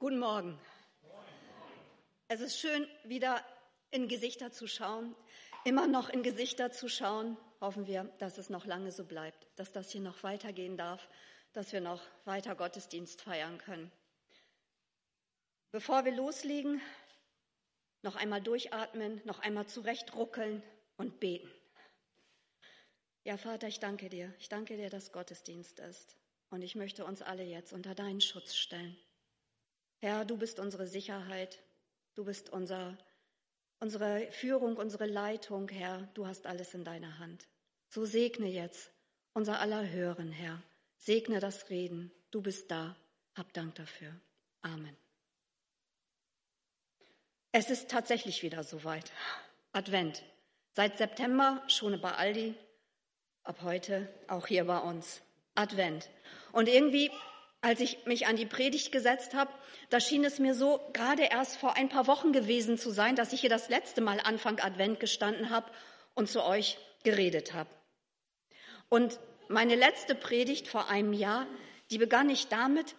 Guten Morgen. Es ist schön, wieder in Gesichter zu schauen, immer noch in Gesichter zu schauen. Hoffen wir, dass es noch lange so bleibt, dass das hier noch weitergehen darf, dass wir noch weiter Gottesdienst feiern können. Bevor wir loslegen, noch einmal durchatmen, noch einmal zurechtruckeln und beten. Ja, Vater, ich danke dir. Ich danke dir, dass Gottesdienst ist. Und ich möchte uns alle jetzt unter deinen Schutz stellen. Herr, du bist unsere Sicherheit, du bist unser, unsere Führung, unsere Leitung, Herr, du hast alles in deiner Hand. So segne jetzt unser aller Hören, Herr. Segne das Reden, du bist da. Hab Dank dafür. Amen. Es ist tatsächlich wieder soweit. Advent. Seit September schon bei Aldi, ab heute auch hier bei uns. Advent. Und irgendwie als ich mich an die Predigt gesetzt habe, da schien es mir so gerade erst vor ein paar Wochen gewesen zu sein, dass ich hier das letzte Mal Anfang Advent gestanden habe und zu euch geredet habe. Und meine letzte Predigt vor einem Jahr, die begann ich damit,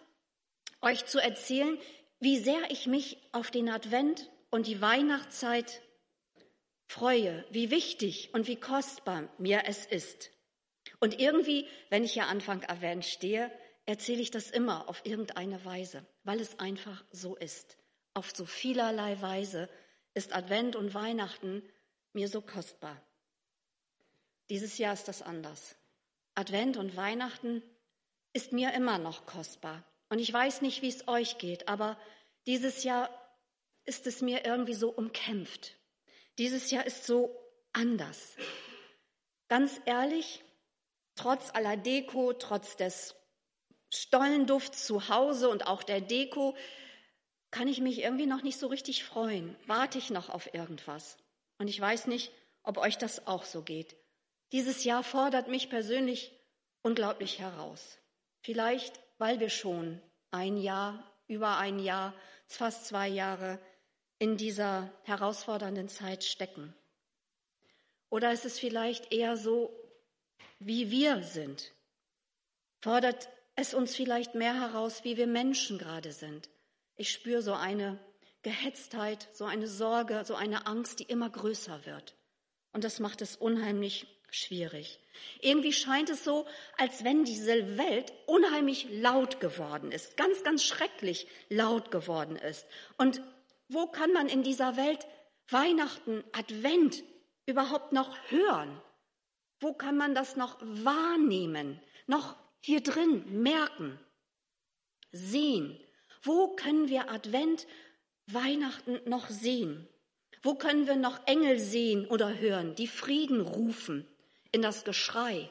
euch zu erzählen, wie sehr ich mich auf den Advent und die Weihnachtszeit freue, wie wichtig und wie kostbar mir es ist. Und irgendwie, wenn ich hier Anfang Advent stehe, erzähle ich das immer auf irgendeine Weise, weil es einfach so ist. Auf so vielerlei Weise ist Advent und Weihnachten mir so kostbar. Dieses Jahr ist das anders. Advent und Weihnachten ist mir immer noch kostbar. Und ich weiß nicht, wie es euch geht, aber dieses Jahr ist es mir irgendwie so umkämpft. Dieses Jahr ist so anders. Ganz ehrlich, trotz aller Deko, trotz des Stollenduft zu Hause und auch der Deko, kann ich mich irgendwie noch nicht so richtig freuen. Warte ich noch auf irgendwas. Und ich weiß nicht, ob euch das auch so geht. Dieses Jahr fordert mich persönlich unglaublich heraus. Vielleicht, weil wir schon ein Jahr, über ein Jahr, fast zwei Jahre in dieser herausfordernden Zeit stecken. Oder ist es vielleicht eher so, wie wir sind? Fordert es uns vielleicht mehr heraus, wie wir Menschen gerade sind. Ich spüre so eine Gehetztheit, so eine Sorge, so eine Angst, die immer größer wird. Und das macht es unheimlich schwierig. Irgendwie scheint es so, als wenn diese Welt unheimlich laut geworden ist, ganz, ganz schrecklich laut geworden ist. Und wo kann man in dieser Welt Weihnachten, Advent überhaupt noch hören? Wo kann man das noch wahrnehmen, noch hier drin merken, sehen. Wo können wir Advent, Weihnachten noch sehen? Wo können wir noch Engel sehen oder hören, die Frieden rufen in das Geschrei,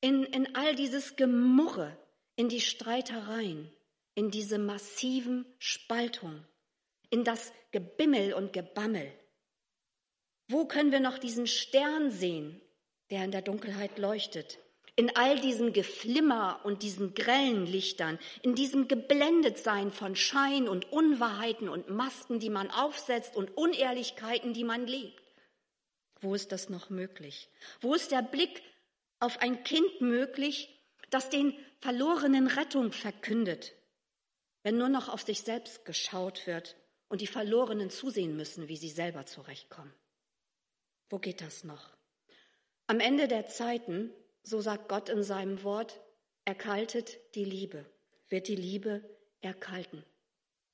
in, in all dieses Gemurre, in die Streitereien, in diese massiven Spaltung, in das Gebimmel und Gebammel? Wo können wir noch diesen Stern sehen, der in der Dunkelheit leuchtet? In all diesem Geflimmer und diesen grellen Lichtern, in diesem Geblendetsein von Schein und Unwahrheiten und Masken, die man aufsetzt und Unehrlichkeiten, die man lebt. Wo ist das noch möglich? Wo ist der Blick auf ein Kind möglich, das den Verlorenen Rettung verkündet, wenn nur noch auf sich selbst geschaut wird und die Verlorenen zusehen müssen, wie sie selber zurechtkommen? Wo geht das noch? Am Ende der Zeiten so sagt Gott in seinem Wort, erkaltet die Liebe, wird die Liebe erkalten.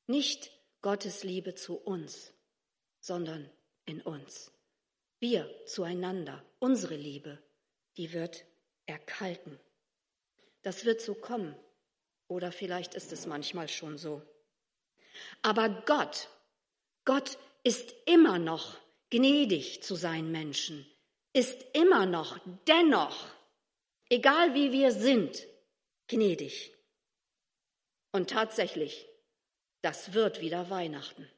Nicht Gottes Liebe zu uns, sondern in uns. Wir zueinander, unsere Liebe, die wird erkalten. Das wird so kommen. Oder vielleicht ist es manchmal schon so. Aber Gott, Gott ist immer noch gnädig zu seinen Menschen, ist immer noch, dennoch egal wie wir sind, gnädig. Und tatsächlich, das wird wieder Weihnachten.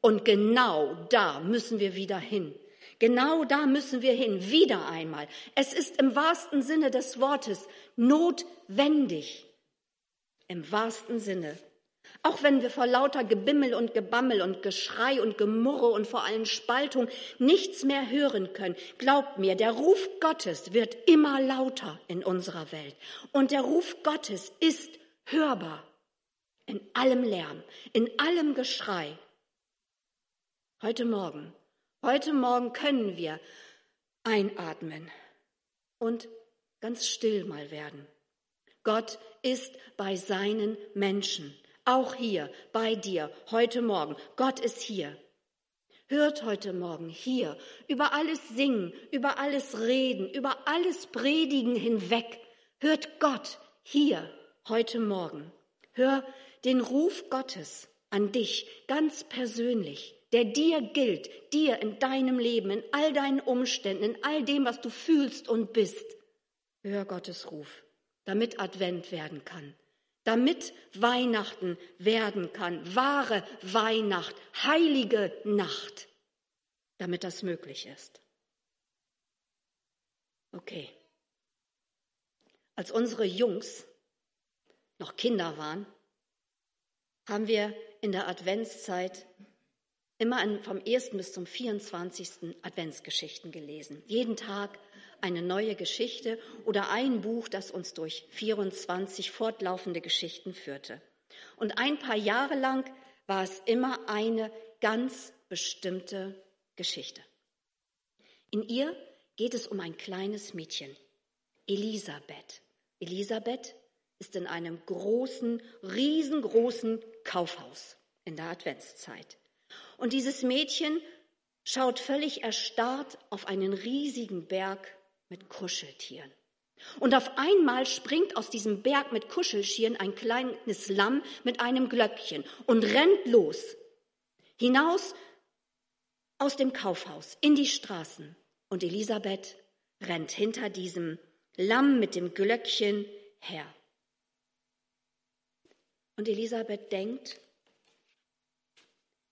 Und genau da müssen wir wieder hin. Genau da müssen wir hin, wieder einmal. Es ist im wahrsten Sinne des Wortes notwendig. Im wahrsten Sinne auch wenn wir vor lauter Gebimmel und Gebammel und Geschrei und Gemurre und vor allem Spaltung nichts mehr hören können, glaubt mir, der Ruf Gottes wird immer lauter in unserer Welt. Und der Ruf Gottes ist hörbar in allem Lärm, in allem Geschrei. Heute Morgen, heute Morgen können wir einatmen und ganz still mal werden. Gott ist bei seinen Menschen, auch hier bei dir, heute Morgen. Gott ist hier. Hört heute Morgen hier über alles Singen, über alles Reden, über alles Predigen hinweg. Hört Gott hier heute Morgen. Hör den Ruf Gottes an dich ganz persönlich, der dir gilt, dir in deinem Leben, in all deinen Umständen, in all dem, was du fühlst und bist. Hör Gottes Ruf, damit Advent werden kann, damit Weihnachten werden kann, wahre Weihnacht, heilige Nacht, damit das möglich ist. Okay. Als unsere Jungs noch Kinder waren, haben wir in der Adventszeit immer vom 1. bis zum 24. Adventsgeschichten gelesen. Jeden Tag eine neue Geschichte oder ein Buch, das uns durch 24 fortlaufende Geschichten führte. Und ein paar Jahre lang war es immer eine ganz bestimmte Geschichte. In ihr geht es um ein kleines Mädchen, Elisabeth. Elisabeth ist in einem großen, riesengroßen Kaufhaus in der Adventszeit. Und dieses Mädchen schaut völlig erstarrt auf einen riesigen Berg mit Kuscheltieren. Und auf einmal springt aus diesem Berg mit Kuscheltieren ein kleines Lamm mit einem Glöckchen und rennt los, hinaus aus dem Kaufhaus in die Straßen. Und Elisabeth rennt hinter diesem Lamm mit dem Glöckchen her. Und Elisabeth denkt,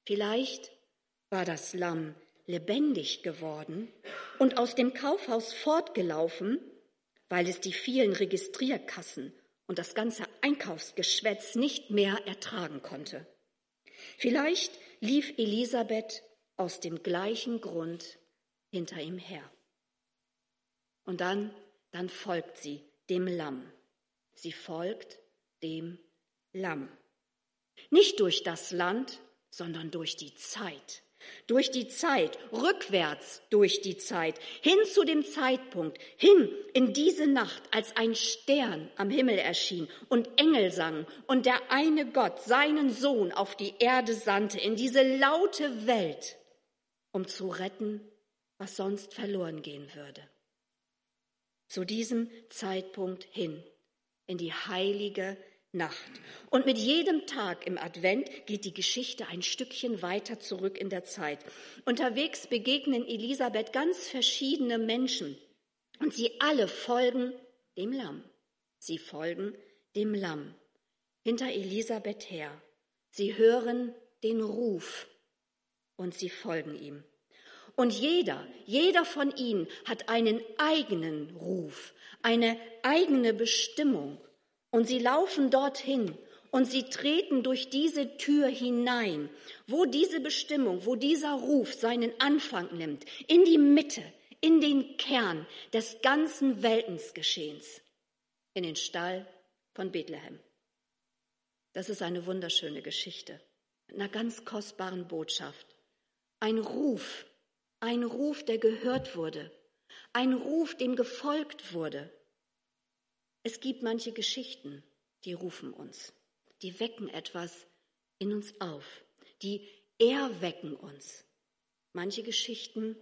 vielleicht war das Lamm lebendig geworden und aus dem Kaufhaus fortgelaufen, weil es die vielen Registrierkassen und das ganze Einkaufsgeschwätz nicht mehr ertragen konnte. Vielleicht lief Elisabeth aus dem gleichen Grund hinter ihm her. Und dann, dann folgt sie dem Lamm. Sie folgt dem Lamm. Nicht durch das Land, sondern durch die Zeit. Durch die Zeit, rückwärts durch die Zeit, hin zu dem Zeitpunkt, hin in diese Nacht, als ein Stern am Himmel erschien und Engel sangen und der eine Gott seinen Sohn auf die Erde sandte, in diese laute Welt, um zu retten, was sonst verloren gehen würde. Zu diesem Zeitpunkt hin, in die heilige Nacht. Und mit jedem Tag im Advent geht die Geschichte ein Stückchen weiter zurück in der Zeit. Unterwegs begegnen Elisabeth ganz verschiedene Menschen und sie alle folgen dem Lamm. Sie folgen dem Lamm hinter Elisabeth her. Sie hören den Ruf und sie folgen ihm. Und jeder, jeder von ihnen hat einen eigenen Ruf, eine eigene Bestimmung. Und sie laufen dorthin und sie treten durch diese Tür hinein, wo diese Bestimmung, wo dieser Ruf seinen Anfang nimmt, in die Mitte, in den Kern des ganzen Weltensgeschehens, in den Stall von Bethlehem. Das ist eine wunderschöne Geschichte mit einer ganz kostbaren Botschaft. Ein Ruf, ein Ruf, der gehört wurde, ein Ruf, dem gefolgt wurde. Es gibt manche Geschichten, die rufen uns, die wecken etwas in uns auf, die erwecken uns. Manche Geschichten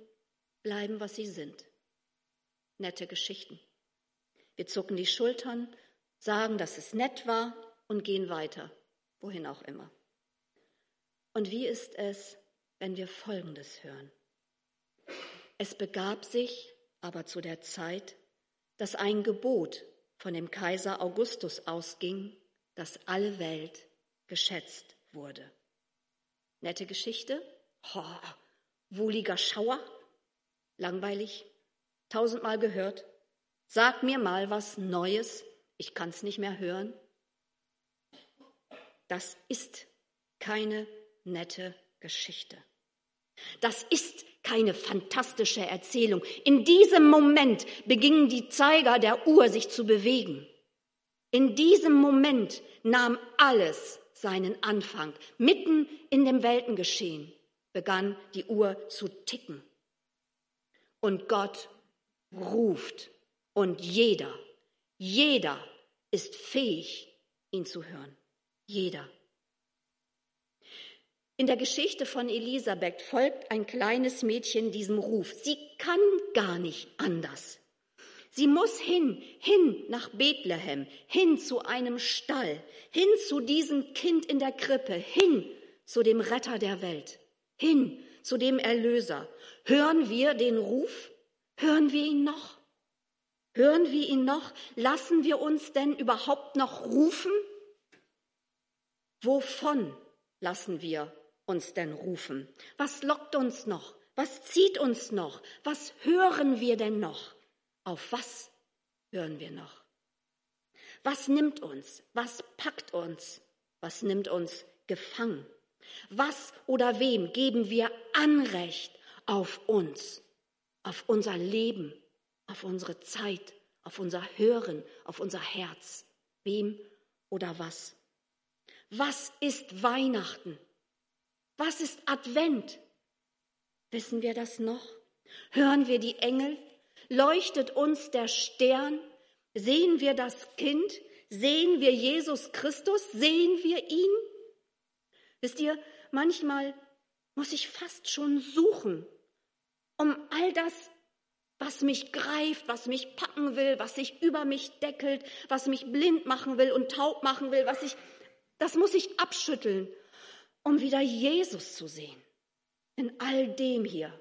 bleiben, was sie sind. Nette Geschichten. Wir zucken die Schultern, sagen, dass es nett war und gehen weiter, wohin auch immer. Und wie ist es, wenn wir Folgendes hören? Es begab sich aber zu der Zeit, dass ein Gebot von dem Kaiser Augustus ausging, dass alle Welt geschätzt wurde. Nette Geschichte? Oh, wohliger Schauer? Langweilig? Tausendmal gehört? Sag mir mal was Neues, ich kann's nicht mehr hören. Das ist keine nette Geschichte. Das ist keine fantastische Erzählung. In diesem Moment beginnen die Zeiger der Uhr sich zu bewegen. In diesem Moment nahm alles seinen Anfang. Mitten in dem Weltengeschehen begann die Uhr zu ticken. Und Gott ruft. Und jeder, jeder ist fähig, ihn zu hören. Jeder. In der Geschichte von Elisabeth folgt ein kleines Mädchen diesem Ruf. Sie kann gar nicht anders. Sie muss hin, hin nach Bethlehem, hin zu einem Stall, hin zu diesem Kind in der Krippe, hin zu dem Retter der Welt, hin zu dem Erlöser. Hören wir den Ruf? Hören wir ihn noch? Hören wir ihn noch? Lassen wir uns denn überhaupt noch rufen? Wovon lassen wir uns denn rufen? Was lockt uns noch? Was zieht uns noch? Was hören wir denn noch? Auf was hören wir noch? Was nimmt uns? Was packt uns? Was nimmt uns gefangen? Was oder wem geben wir Anrecht auf uns, auf unser Leben, auf unsere Zeit, auf unser Hören, auf unser Herz? Wem oder was? Was ist Weihnachten? Was ist Advent? Wissen wir das noch? Hören wir die Engel? Leuchtet uns der Stern? Sehen wir das Kind? Sehen wir Jesus Christus? Sehen wir ihn? Wisst ihr, manchmal muss ich fast schon suchen, um all das, was mich greift, was mich packen will, was sich über mich deckelt, was mich blind machen will und taub machen will, was ich, das muss ich abschütteln um wieder Jesus zu sehen. In all dem hier,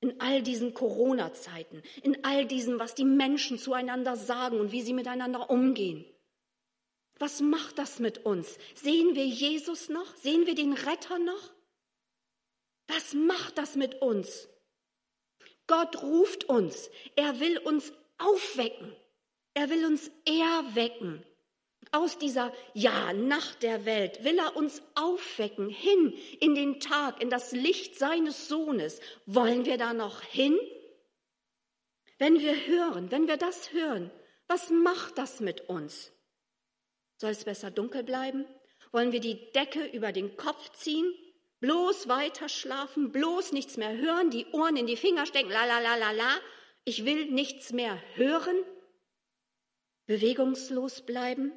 in all diesen Corona-Zeiten, in all diesem, was die Menschen zueinander sagen und wie sie miteinander umgehen. Was macht das mit uns? Sehen wir Jesus noch? Sehen wir den Retter noch? Was macht das mit uns? Gott ruft uns. Er will uns aufwecken. Er will uns erwecken. Aus dieser Ja, Nacht der Welt will er uns aufwecken, hin in den Tag, in das Licht seines Sohnes. Wollen wir da noch hin? Wenn wir hören, wenn wir das hören, was macht das mit uns? Soll es besser dunkel bleiben? Wollen wir die Decke über den Kopf ziehen? Bloß weiter schlafen, bloß nichts mehr hören, die Ohren in die Finger stecken, la la la la la. Ich will nichts mehr hören. Bewegungslos bleiben?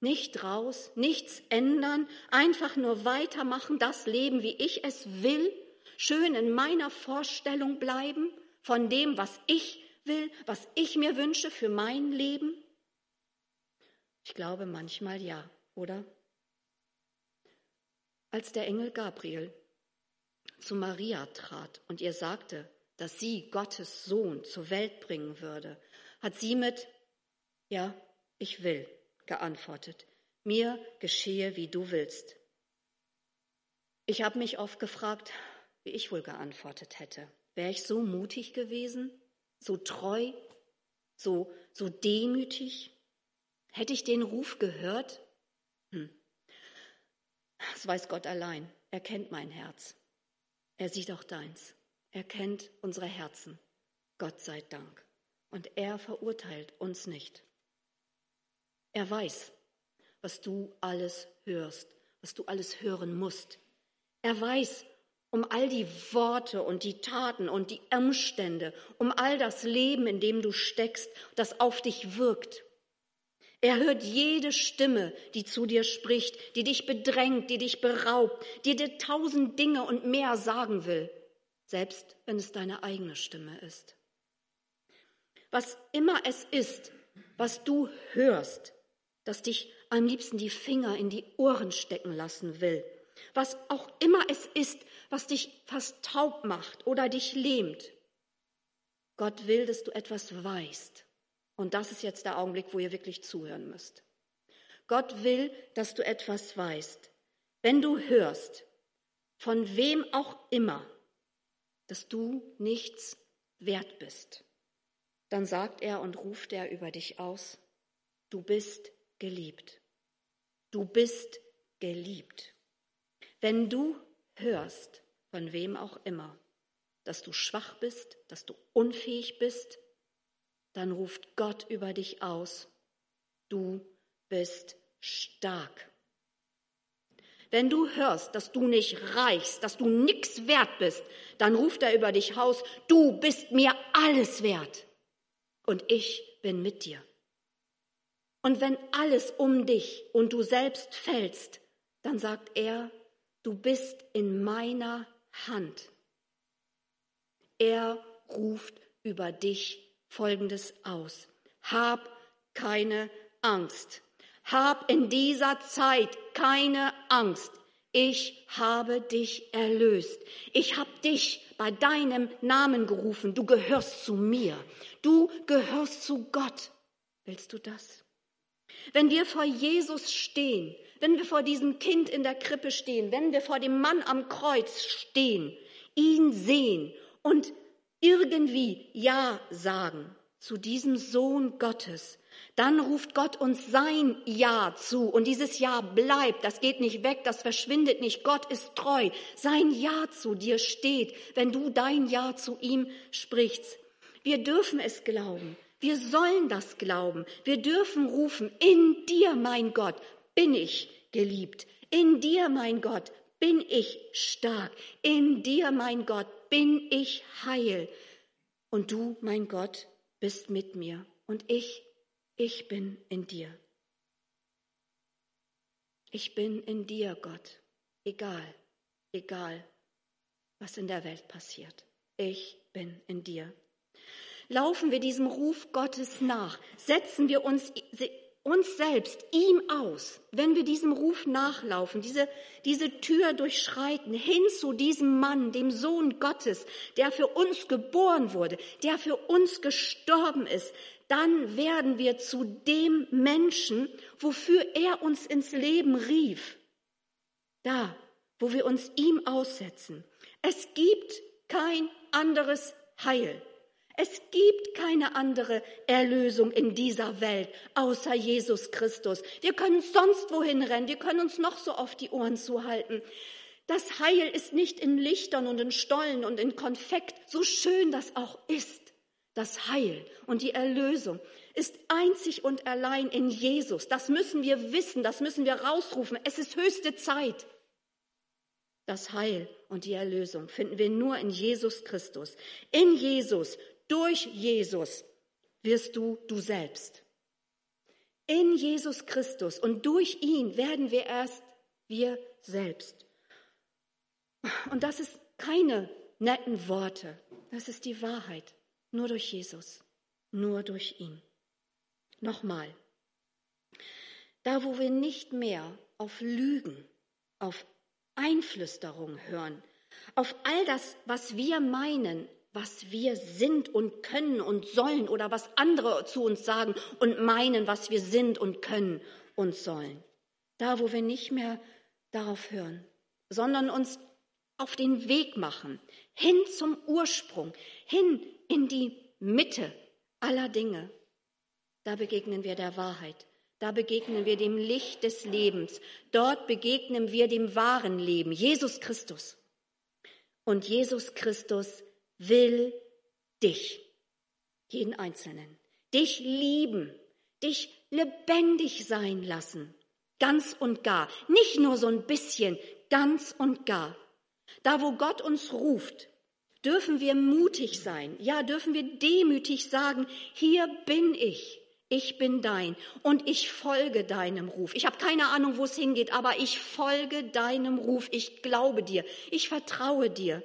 Nicht raus, nichts ändern, einfach nur weitermachen, das Leben, wie ich es will, schön in meiner Vorstellung bleiben von dem, was ich will, was ich mir wünsche für mein Leben? Ich glaube manchmal ja, oder? Als der Engel Gabriel zu Maria trat und ihr sagte, dass sie Gottes Sohn zur Welt bringen würde, hat sie mit Ja, ich will geantwortet, mir geschehe, wie du willst. Ich habe mich oft gefragt, wie ich wohl geantwortet hätte. Wäre ich so mutig gewesen, so treu, so, so demütig? Hätte ich den Ruf gehört? Hm. Das weiß Gott allein. Er kennt mein Herz. Er sieht auch deins. Er kennt unsere Herzen. Gott sei Dank. Und er verurteilt uns nicht. Er weiß, was du alles hörst, was du alles hören musst. Er weiß um all die Worte und die Taten und die Umstände, um all das Leben, in dem du steckst, das auf dich wirkt. Er hört jede Stimme, die zu dir spricht, die dich bedrängt, die dich beraubt, die dir tausend Dinge und mehr sagen will, selbst wenn es deine eigene Stimme ist. Was immer es ist, was du hörst, das dich am liebsten die Finger in die Ohren stecken lassen will. Was auch immer es ist, was dich fast taub macht oder dich lähmt. Gott will, dass du etwas weißt. Und das ist jetzt der Augenblick, wo ihr wirklich zuhören müsst. Gott will, dass du etwas weißt. Wenn du hörst, von wem auch immer, dass du nichts wert bist, dann sagt er und ruft er über dich aus, du bist geliebt. Du bist geliebt. Wenn du hörst, von wem auch immer, dass du schwach bist, dass du unfähig bist, dann ruft Gott über dich aus, du bist stark. Wenn du hörst, dass du nicht reichst, dass du nichts wert bist, dann ruft er über dich Haus, du bist mir alles wert und ich bin mit dir. Und wenn alles um dich und du selbst fällst, dann sagt er, du bist in meiner Hand. Er ruft über dich Folgendes aus. Hab keine Angst. Hab in dieser Zeit keine Angst. Ich habe dich erlöst. Ich habe dich bei deinem Namen gerufen. Du gehörst zu mir. Du gehörst zu Gott. Willst du das? Wenn wir vor Jesus stehen, wenn wir vor diesem Kind in der Krippe stehen, wenn wir vor dem Mann am Kreuz stehen, ihn sehen und irgendwie Ja sagen zu diesem Sohn Gottes, dann ruft Gott uns sein Ja zu. Und dieses Ja bleibt, das geht nicht weg, das verschwindet nicht. Gott ist treu. Sein Ja zu dir steht, wenn du dein Ja zu ihm sprichst. Wir dürfen es glauben. Wir sollen das glauben. Wir dürfen rufen, in dir, mein Gott, bin ich geliebt. In dir, mein Gott, bin ich stark. In dir, mein Gott, bin ich heil. Und du, mein Gott, bist mit mir. Und ich ich bin in dir. Ich bin in dir, Gott, egal, egal, was in der Welt passiert. Ich bin in dir. Laufen wir diesem Ruf Gottes nach, setzen wir uns uns selbst ihm aus, wenn wir diesem Ruf nachlaufen, diese, diese Tür durchschreiten, hin zu diesem Mann, dem Sohn Gottes, der für uns geboren wurde, der für uns gestorben ist, dann werden wir zu dem Menschen, wofür er uns ins Leben rief. Da, wo wir uns ihm aussetzen. Es gibt kein anderes Heil. Es gibt keine andere Erlösung in dieser Welt außer Jesus Christus. Wir können sonst wohin rennen, wir können uns noch so oft die Ohren zuhalten. Das Heil ist nicht in Lichtern und in Stollen und in Konfekt, so schön das auch ist. Das Heil und die Erlösung ist einzig und allein in Jesus. Das müssen wir wissen, das müssen wir rausrufen. Es ist höchste Zeit. Das Heil und die Erlösung finden wir nur in Jesus Christus. In Jesus durch Jesus wirst du du selbst. In Jesus Christus und durch ihn werden wir erst wir selbst. Und das ist keine netten Worte, das ist die Wahrheit. Nur durch Jesus, nur durch ihn. Nochmal, da wo wir nicht mehr auf Lügen, auf Einflüsterung hören, auf all das, was wir meinen, was wir sind und können und sollen oder was andere zu uns sagen und meinen, was wir sind und können und sollen. Da, wo wir nicht mehr darauf hören, sondern uns auf den Weg machen, hin zum Ursprung, hin in die Mitte aller Dinge. Da begegnen wir der Wahrheit. Da begegnen wir dem Licht des Lebens. Dort begegnen wir dem wahren Leben, Jesus Christus. Und Jesus Christus will dich, jeden Einzelnen, dich lieben, dich lebendig sein lassen, ganz und gar, nicht nur so ein bisschen, ganz und gar. Da, wo Gott uns ruft, dürfen wir mutig sein, ja, dürfen wir demütig sagen, hier bin ich, ich bin dein. Und ich folge deinem Ruf. Ich habe keine Ahnung, wo es hingeht, aber ich folge deinem Ruf, ich glaube dir, ich vertraue dir.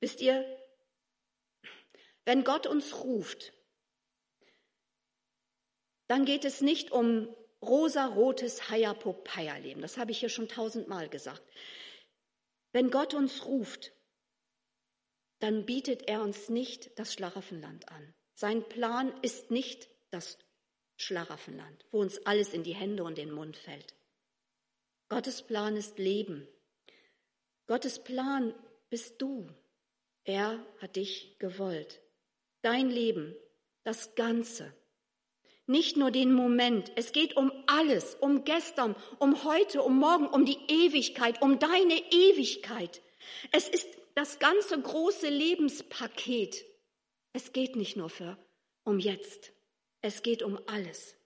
Wisst ihr, wenn Gott uns ruft, dann geht es nicht um rosa-rotes Hayapopeia-Leben. Das habe ich hier schon tausendmal gesagt. Wenn Gott uns ruft, dann bietet er uns nicht das Schlaraffenland an. Sein Plan ist nicht das Schlaraffenland, wo uns alles in die Hände und den Mund fällt. Gottes Plan ist Leben. Gottes Plan bist du. Er hat dich gewollt. Dein Leben, das Ganze. Nicht nur den Moment. Es geht um alles, um gestern, um heute, um morgen, um die Ewigkeit, um deine Ewigkeit. Es ist das ganze große Lebenspaket. Es geht nicht nur für um jetzt. Es geht um alles.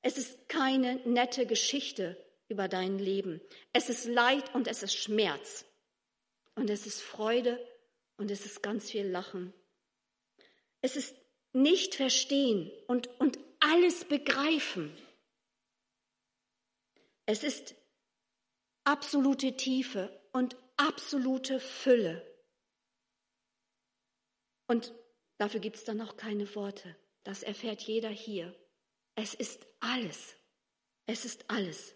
Es ist keine nette Geschichte über dein Leben. Es ist Leid und es ist Schmerz. Und es ist Freude und es ist ganz viel Lachen. Es ist nicht verstehen und, und alles begreifen. Es ist absolute Tiefe und absolute Fülle. Und dafür gibt es dann auch keine Worte. Das erfährt jeder hier. Es ist alles. Es ist alles.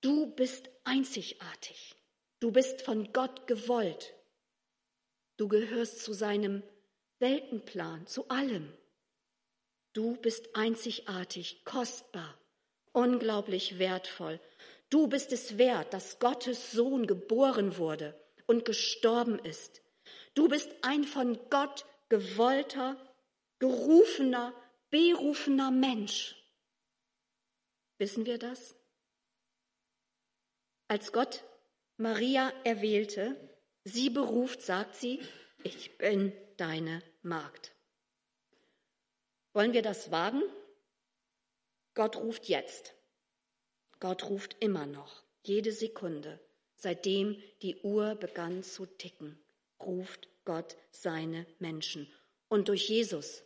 Du bist einzigartig. Du bist von Gott gewollt. Du gehörst zu seinem Weltenplan, zu allem. Du bist einzigartig, kostbar, unglaublich wertvoll. Du bist es wert, dass Gottes Sohn geboren wurde und gestorben ist. Du bist ein von Gott gewollter, gerufener, berufener Mensch. Wissen wir das? Als Gott Maria erwählte, sie beruft, sagt sie, ich bin deine Magd. Wollen wir das wagen? Gott ruft jetzt. Gott ruft immer noch, jede Sekunde, seitdem die Uhr begann zu ticken, ruft Gott seine Menschen. Und durch Jesus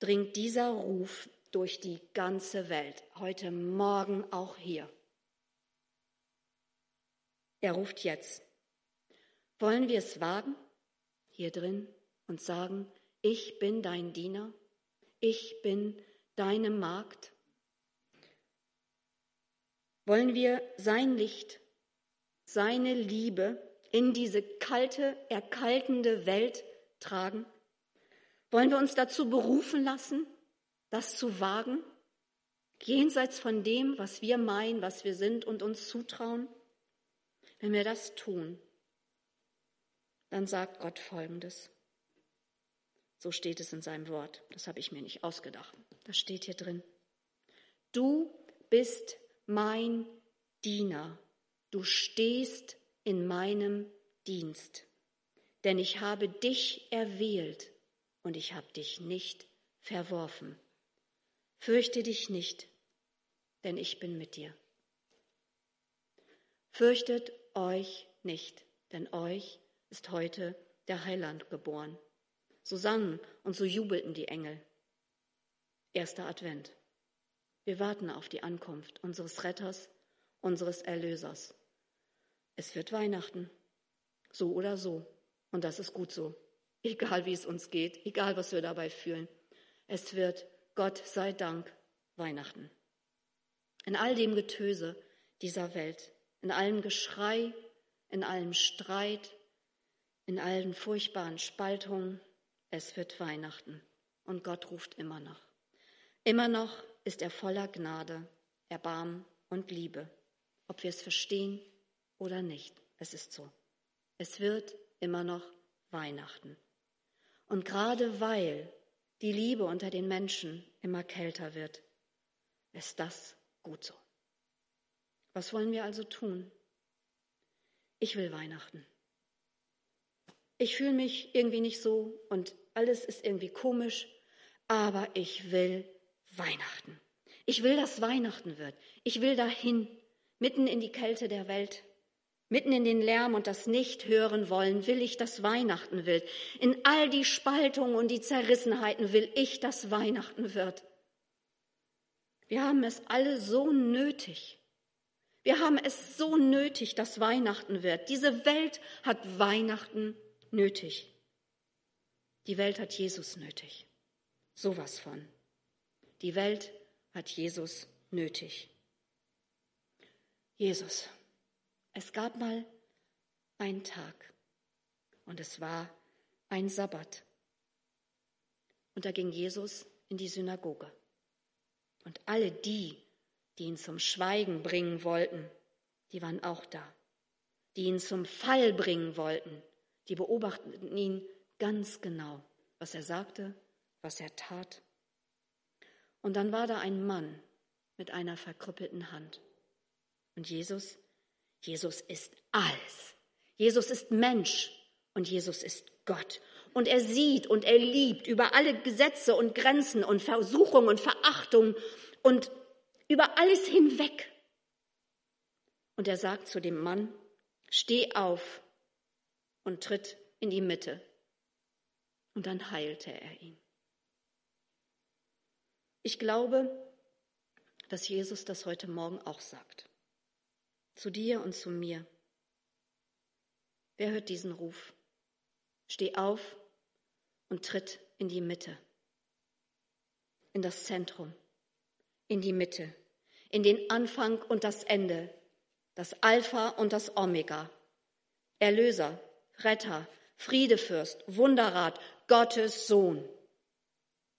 dringt dieser Ruf durch die ganze Welt, heute Morgen auch hier. Er ruft jetzt. Wollen wir es wagen, hier drin, und sagen, ich bin dein Diener, ich bin deine Magd? Wollen wir sein Licht, seine Liebe in diese kalte, erkaltende Welt tragen? Wollen wir uns dazu berufen lassen, das zu wagen, jenseits von dem, was wir meinen, was wir sind und uns zutrauen? Wenn wir das tun, dann sagt Gott Folgendes. So steht es in seinem Wort. Das habe ich mir nicht ausgedacht. Das steht hier drin. Du bist mein Diener. Du stehst in meinem Dienst. Denn ich habe dich erwählt und ich habe dich nicht verworfen. Fürchte dich nicht, denn ich bin mit dir. Fürchtet euch nicht, denn euch ist heute der Heiland geboren. So sangen und so jubelten die Engel. Erster Advent. Wir warten auf die Ankunft unseres Retters, unseres Erlösers. Es wird Weihnachten, so oder so, und das ist gut so, egal wie es uns geht, egal was wir dabei fühlen. Es wird, Gott sei Dank, Weihnachten. In all dem Getöse dieser Welt in allem Geschrei, in allem Streit, in allen furchtbaren Spaltungen. Es wird Weihnachten und Gott ruft immer noch. Immer noch ist er voller Gnade, Erbarmen und Liebe, ob wir es verstehen oder nicht. Es ist so. Es wird immer noch Weihnachten. Und gerade weil die Liebe unter den Menschen immer kälter wird, ist das gut so. Was wollen wir also tun? Ich will Weihnachten. Ich fühle mich irgendwie nicht so und alles ist irgendwie komisch, aber ich will Weihnachten. Ich will, dass Weihnachten wird. Ich will dahin, mitten in die Kälte der Welt, mitten in den Lärm und das Nicht-Hören wollen, will ich, dass Weihnachten wird. In all die Spaltungen und die Zerrissenheiten will ich, dass Weihnachten wird. Wir haben es alle so nötig. Wir haben es so nötig, dass Weihnachten wird. Diese Welt hat Weihnachten nötig. Die Welt hat Jesus nötig. Sowas von. Die Welt hat Jesus nötig. Jesus. Es gab mal einen Tag und es war ein Sabbat. Und da ging Jesus in die Synagoge. Und alle die, die ihn zum Schweigen bringen wollten, die waren auch da. Die ihn zum Fall bringen wollten, die beobachteten ihn ganz genau, was er sagte, was er tat. Und dann war da ein Mann mit einer verkrüppelten Hand. Und Jesus, Jesus ist alles. Jesus ist Mensch und Jesus ist Gott. Und er sieht und er liebt über alle Gesetze und Grenzen und Versuchung und Verachtung und über alles hinweg. Und er sagt zu dem Mann, steh auf und tritt in die Mitte. Und dann heilte er ihn. Ich glaube, dass Jesus das heute Morgen auch sagt. Zu dir und zu mir. Wer hört diesen Ruf? Steh auf und tritt in die Mitte, in das Zentrum, in die Mitte, in den Anfang und das Ende, das Alpha und das Omega, Erlöser, Retter, Friedefürst, Wunderrat, Gottes Sohn.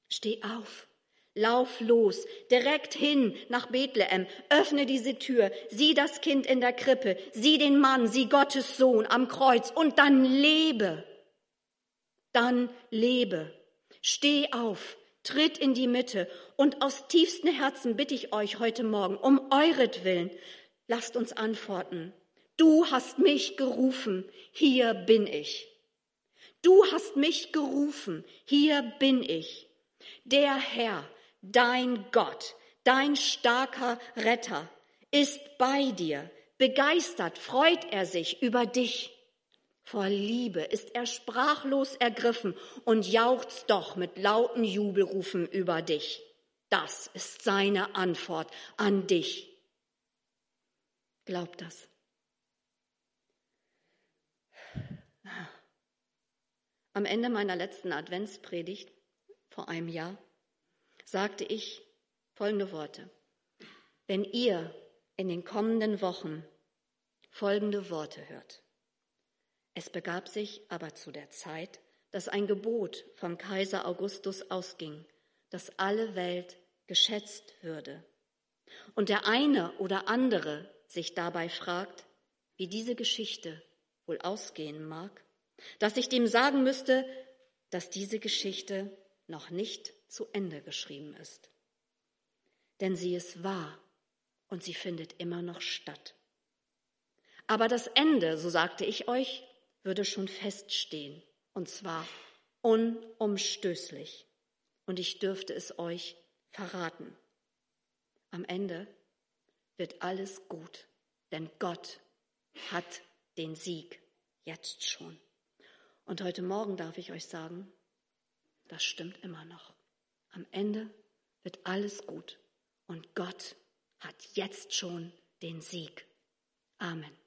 Steh auf, lauf los, direkt hin nach Bethlehem, öffne diese Tür, sieh das Kind in der Krippe, sieh den Mann, sieh Gottes Sohn am Kreuz und dann lebe. Dann lebe. Steh auf, tritt in die Mitte und aus tiefstem Herzen bitte ich euch heute Morgen um euretwillen, lasst uns antworten. Du hast mich gerufen, hier bin ich. Du hast mich gerufen, hier bin ich. Der Herr, dein Gott, dein starker Retter, ist bei dir. Begeistert freut er sich über dich. Vor Liebe ist er sprachlos ergriffen und jauchzt doch mit lauten Jubelrufen über dich. Das ist seine Antwort an dich. Glaub das. Am Ende meiner letzten Adventspredigt vor einem Jahr sagte ich folgende Worte. Wenn ihr in den kommenden Wochen folgende Worte hört. Es begab sich aber zu der Zeit, dass ein Gebot vom Kaiser Augustus ausging, dass alle Welt geschätzt würde. Und der eine oder andere sich dabei fragt, wie diese Geschichte wohl ausgehen mag, dass ich dem sagen müsste, dass diese Geschichte noch nicht zu Ende geschrieben ist. Denn sie ist wahr und sie findet immer noch statt. Aber das Ende, so sagte ich euch, würde schon feststehen, und zwar unumstößlich. Und ich dürfte es euch verraten. Am Ende wird alles gut, denn Gott hat den Sieg jetzt schon. Und heute Morgen darf ich euch sagen, das stimmt immer noch. Am Ende wird alles gut und Gott hat jetzt schon den Sieg. Amen.